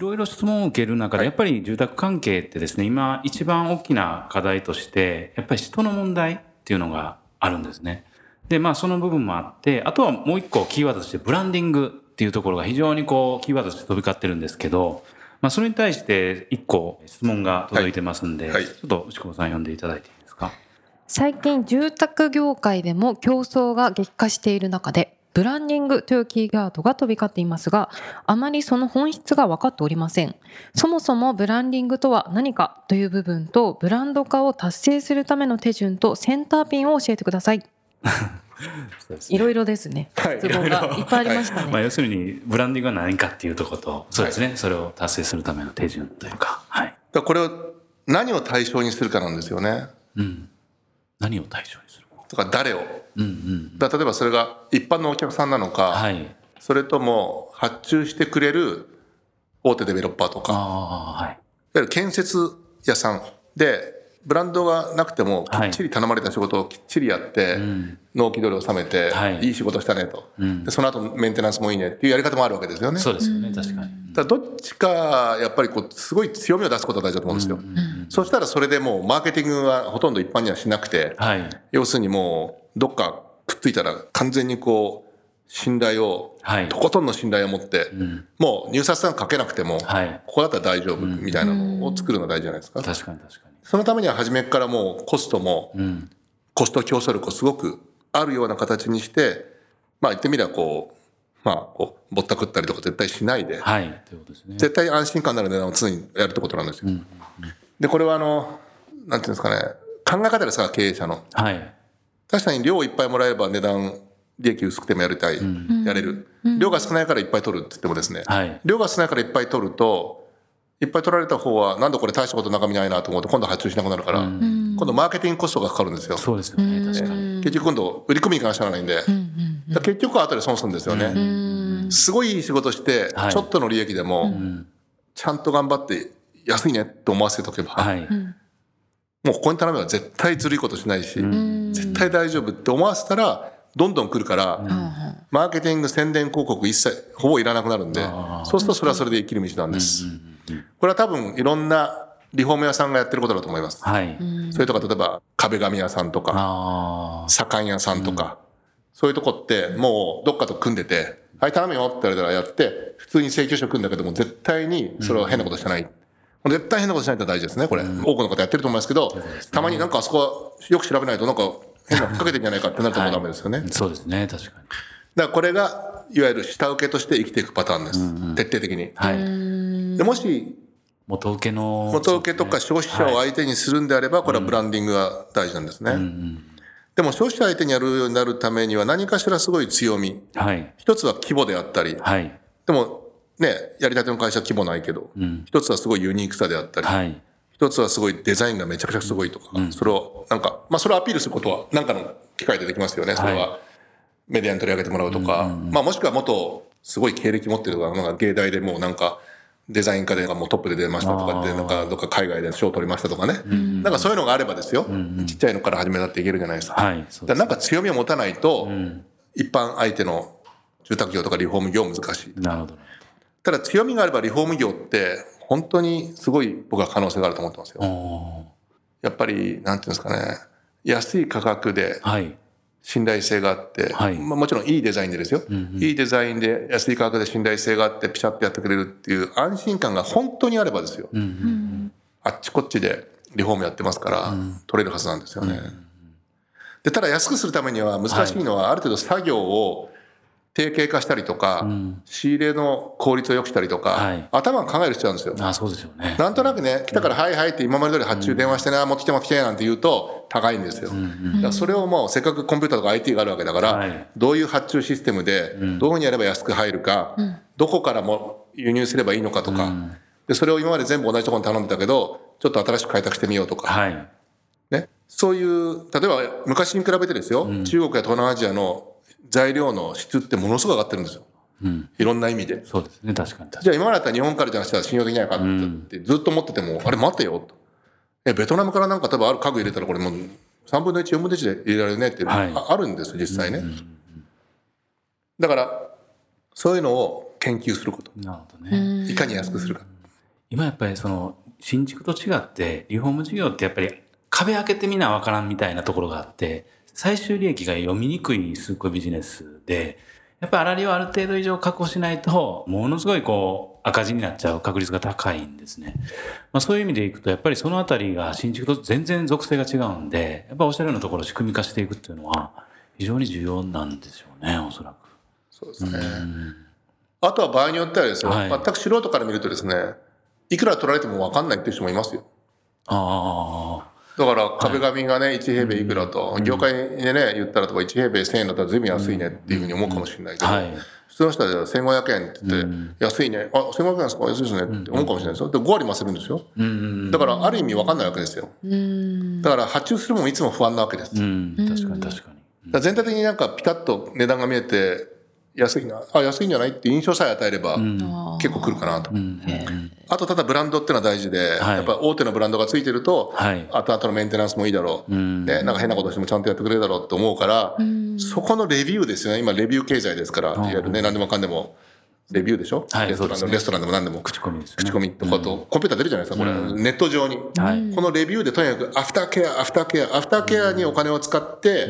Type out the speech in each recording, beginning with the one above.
ろいろ質問を受ける中で、やっぱり住宅関係ってですね、今一番大きな課題として、やっぱり人の問題っていうのがあるんですね。で、まあその部分もあって、あとはもう一個キーワードとしてブランディングっていうところが非常にこうキーワードとして飛び交ってるんですけど、まあそれに対して一個質問が届いてますんで、はいはい、ちょっと牛久さん読んでいただいていいですか？最近住宅業界でも競争が激化している中で、ブランディングというキーワードが飛び交っていますが、あまりその本質が分かっておりません。そもそもブランディングとは何かという部分と、ブランド化を達成するための手順とセンターピンを教えてください。いろいろですね。質問がいっぱいありましたね。まあ要するにブランディングは何かっていうところと、そうですね、はい、それを達成するための手順というか、はい。これを何を対象にするかなんですよね。うん。何を対象にするとか誰を？うんうん、だ例えばそれが一般のお客さんなのか、はい、それとも発注してくれる大手デベロッパーとか、はい、いわゆる建設屋さんでブランドがなくてもきっちり頼まれた仕事をきっちりやって、納期通り納めて、い。い仕事したねと、でその後メンテナンスもいいねっていうやり方もあるわけですよね。そうですよね確かに。だどっちかやっぱりこうすごい強みを出すことが大事だと思うんですよ。そしたらそれでもうマーケティングはほとんど一般にはしなくて、要するにもうどっかくっついたら完全にこう信頼を、はい、とことんの信頼を持って、うん、もう入札さんかけなくても、はい、ここだったら大丈夫みたいなのを作るのが大事じゃないですか。確かに確かに。そのためには初めからもうコストも、コスト競争力をすごくあるような形にして、まあ言ってみればこう、まあ、こう、ぼったくったりとか絶対しないで、はい、でね、絶対安心感のある値段を常にやるってことなんですよ。うんうん、で、これはあの、なんていうんですかね、考え方ですから、経営者の。はい。確かに量をいっぱいもらえば値段、利益薄くてもやりたい、うん、やれる、量が少ないからいっぱい取るって言ってもですね、はい、量が少ないからいっぱい取ると、いっぱい取られた方は、なんでこれ大したこと中身ないなと思うと、今度発注しなくなるから、今度マーケティングコストがかかるんですよ。そうですよね、確かに。結局今度、売り込みに関してはないんで、結局は後で損するんですよね。すごいいい仕事して、ちょっとの利益でも、ちゃんと頑張って安いねって思わせておけば、もうここに頼めば絶対ずるいことしないし、絶対大丈夫って思わせたら、どんどん来るから、マーケティング、宣伝広告一切ほぼいらなくなるんで、そうするとそれはそれで生きる道なんです。これは多分いろんなリフォーム屋さんがやってることだと思います。はい。それとか、例えば壁紙屋さんとか、左官屋さんとか、そういうとこってもうどっかと組んでて、はい、頼むよって言われたらやって、普通に請求書組んだけども、絶対にそれは変なことしてない。絶対変なことしないと大事ですね、これ。多くの方やってると思いますけど、たまになんかあそこはよく調べないとなんか変なふっかけてんじゃないかってなるともうダメですよね。そうですね、確かに。だからこれが、いわゆる下請けとして生きていくパターンです。徹底的に。はい。でもし、元請けの、元請けとか消費者を相手にするんであれば、これはブランディングが大事なんですね。でも消費者相手にやるようになるためには何かしらすごい強み。はい、一つは規模であったり。はい、でもね、やりたての会社規模ないけど、うん、一つはすごいユニークさであったり。はい。一つはすごいデザインがめちゃくちゃすごいとか、うん、それをなんか、まあそれをアピールすることは何かの機会でできますよね。それはメディアに取り上げてもらうとか、まあもしくはもっとすごい経歴持ってるとか、なんか芸大でもうなんかデザイン科でもうトップで出ましたとかって、なんかどっか海外で賞を取りましたとかね。なんかそういうのがあればですよ。ちっちゃいのから始めたっていけるじゃないですか。はい。だなんか強みを持たないと、一般相手の住宅業とかリフォーム業難しい。なるほど。ただ強みがあればリフォーム業って本当にすごい僕は可能性があると思ってますよ。やっぱり、なんていうんですかね。安い価格で、信頼性があって、はい、まあ、もちろんいいデザインでですよ、うんうん、いいデザインで安い価格で信頼性があってピシャッとやってくれるっていう安心感が本当にあればですよ、うんうん、あっちこっちでリフォームやってますから、うん、取れるはずなんですよね、うん、でただ安くするためには難しいのはある程度作業を定型化したりとか、うん、仕入れの効率を良くしたりとか、はい、頭が考える必要なんですよ。あそうですよね。なんとなくね、来たからはいはいって今まで通り発注電話してね、持ってきて持ってなんて言うと高いんですよ。うんうん、それをもうせっかくコンピューターとか IT があるわけだから、はい、どういう発注システムで、どういうふうにやれば安く入るか、うん、どこからも輸入すればいいのかとか、で、それを今まで全部同じところに頼んでたけど、ちょっと新しく開拓してみようとか。はい。ね。そういう、例えば昔に比べてですよ、うん、中国や東南アジアの材料の質ってものすごく上がってるんですよ。うん、いろんな意味で。そうですね、確かにじゃあ今までだったら日本からじゃなくて信用できないかってずっと思ってても、あれ待てよと。え、ベトナムからなんか多分ある家具入れたらこれもう3分の1、4分の1で入れられるねっていうのがあるんですよ、実際ね。だから、そういうのを研究すること。なるほどね。いかに安くするか。今やっぱりその、新築と違って、リフォーム事業ってやっぱり壁開けてみなわからんみたいなところがあって、最終利益が読みにくいすごいビジネスで、やっぱり粗利をある程度以上確保しないと、ものすごいこう、赤字になっちゃう確率が高いんですね。まあそういう意味でいくと、やっぱりそのあたりが新築と全然属性が違うんで、やっぱおっしゃるようなところを仕組み化していくっていうのは、非常に重要なんでしょうね、おそらく。そうですね。あとは場合によってはですよ、はい、全く素人から見るとですね、いくら取られても分かんないっていう人もいますよ。ああ。だから壁紙がね、1平米いくらと、業界でね、言ったらとか1平米1000円だったら随分安いねっていうふうに思うかもしれないけど、普通の人は1500円って言って、安いね、あ、1500円ですか？安いですねって思うかもしれないですよ。で、5割増せるんですよ。だからある意味分かんないわけですよ。だから発注するもいつも不安なわけです。確かに確かに。全体的になんかピタッと値段が見えて、安いな、あ、安いんじゃない？って印象さえ与えれば、結構来るかなと。あと、ただブランドっていうのは大事で、やっぱ大手のブランドがついてると、後々のメンテナンスもいいだろう。ね、なんか変なことしてもちゃんとやってくれるだろうって思うから、そこのレビューですよね。今、レビュー経済ですから、いわゆるね、何でもかんでも。レビューでしょ、はい、レストランの、レストランでも何でも。口コミです、ね、口コミとかと、コンピューター出るじゃないですか、これ。ネット上に、はい。このレビューでとにかく、アフターケア、アフターケア、アフターケアにお金を使って、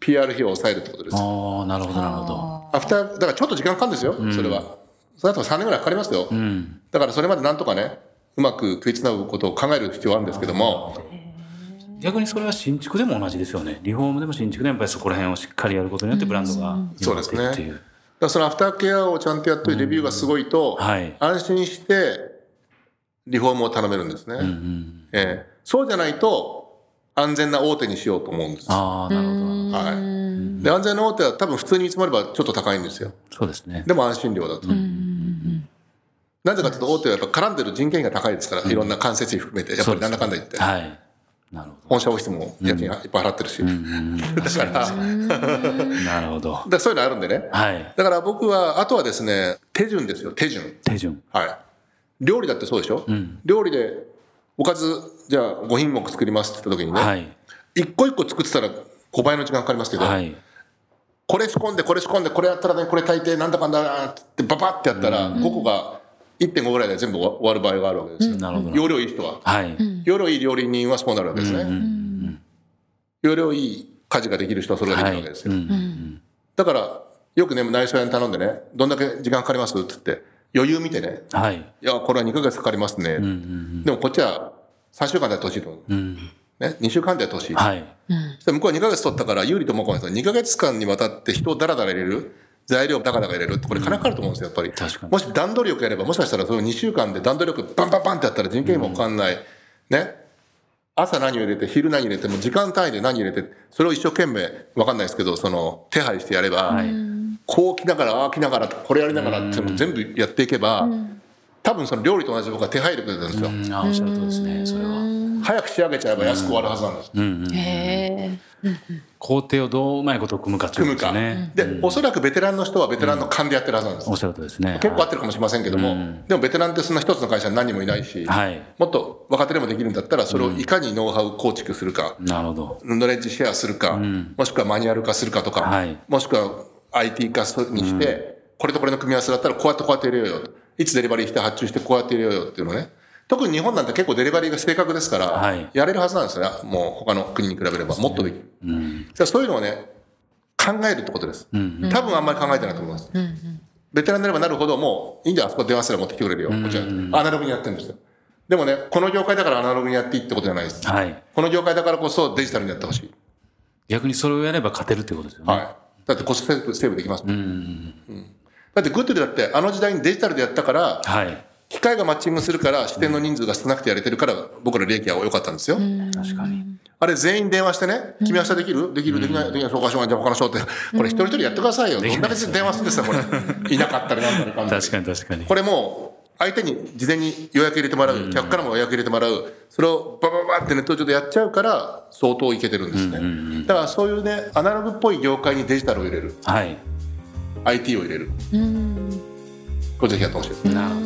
PR 費を抑えるってことです。ああ、なるほど、なるほど。アフター、だからちょっと時間かかるんですよ、それは。それだと3年ぐらいかかりますよ。だからそれまでなんとかね、うまく食いつなぐことを考える必要あるんですけども。逆にそれは新築でも同じですよね。リフォームでも新築でもやっぱりそこら辺をしっかりやることによってブランドがそうですね。だそのアフターケアをちゃんとやってレビューがすごいと、はい、安心してリフォームを頼めるんですね。うんうん、えー、そうじゃないと安全な大手にしようと思うんです。ああ、なるほど。はい。で、安全な大手は多分普通に見積もればちょっと高いんですよ。そうですね。でも安心料だと。なぜかというと大手はやっぱ絡んでる人件費が高いですから、いろんな間接費含めて、やっぱりなんだかんだ言って。はい。なるほど本社オフィスも家賃いっぱい払ってるし。だから、なるほど。だそういうのあるんでね。はい。だから僕は、あとはですね、手順ですよ、手順。手順。はい。料理だってそうでしょ、うん、料理で、おかず、じゃあ5品目作りますって言った時にね、はい、一個一個作ってたら5倍の時間かかりますけど、はい、これ仕込んで、これ仕込んで、これやったらね、これ炊いて、なんだかんだってババってやったら、5個が1.5ぐらいで全部終わる場合があるわけですよ。なるほど。容量いい人は。はい。容量いい料理人はそうなるわけですね。容量いい家事ができる人はそれができるわけですよ。だから、よくね、内装屋に頼んでね、どんだけ時間かかりますって言って、余裕見てね、はい。いや、これは2ヶ月かかりますね。でもこっちは3週間でやってほしいと思う。ね、2週間でやってほしい。はい。向こうは2ヶ月取ったから有利と思うかもしれない。2ヶ月間にわたって人をダラダラ入れる。材料だかだか入れるって、これ金かかると思うんですよ、やっぱり。確かに。もし段取りよくやれば、もしかしたらその2週間で段取りよくバンバンバンってやったら人件費もかかんない。ね。朝何を入れて、昼何入れて、も時間単位で何入れて、それを一生懸命、わかんないですけど、その、手配してやれば、はい、こう来ながら、ああ来ながら、これやりながらっていうのを全部やっていけば、多分その料理と同じ僕は手配力なんですよ。ああ、おっしゃるとですね、それは。早く仕上げちゃえば安く終わるはずなんです。うんへ工程をどううまいこと組むか組むか。で、おそらくベテランの人はベテランの勘でやってるはずなんです。おっしゃるとですね。結構合ってるかもしれませんけども、でもベテランってそんな一つの会社に何人もいないし、もっと若手でもできるんだったら、それをいかにノウハウ構築するか、なるほど。ノレッジシェアするか、もしくはマニュアル化するかとか、もしくは IT 化にして、これとこれの組み合わせだったらこうやってこうやって入れようよと。いつデリバリーして発注してこうやって入れようよっていうのね。特に日本なんて結構デリバリーが正確ですから、はい、やれるはずなんですよね。もう他の国に比べればもっとできる。うん、じゃそういうのをね、考えるってことです。うんうん、多分あんまり考えてないと思います。うんうん、ベテランになればなるほど、もういいんだよ、あそこ電話すれば持ってきてくれるよ。こちら、アナログにやってるんですよ。でもね、この業界だからアナログにやっていいってことじゃないです。はい、この業界だからこそデジタルにやってほしい。逆にそれをやれば勝てるってことですよね。はい。だってコストセーブできますもん。うんうん、だってグッドでだってあの時代にデジタルでやったから、はい、機械がマッチングするから支店の人数が少なくてやれてるから僕ら利益は良かったんですよ。確かに。あれ全員電話してね、君明日できる？できるできない？できないそうかしょうがじゃあ他の人って、これ一人一人やってくださいよ。どんだけ電話するんですか、これ。いなかったりなんだりかんだ確かに確かに。これもう、相手に事前に予約入れてもらう、客からも予約入れてもらう、それをバババってネット上でやっちゃうから、相当いけてるんですね。だからそういうね、アナログっぽい業界にデジタルを入れる。はい。IT を入れる。うん。これぜひやってほしいですね。なるほど。